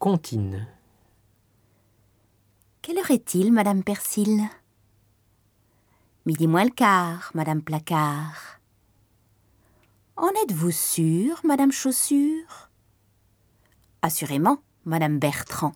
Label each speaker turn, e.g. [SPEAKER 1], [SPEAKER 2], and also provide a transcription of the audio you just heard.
[SPEAKER 1] Contine.
[SPEAKER 2] Quelle heure est-il, Madame Persil? Midi moins le quart, Madame Placard. En êtes-vous sûre, Madame Chaussure? Assurément, Madame Bertrand.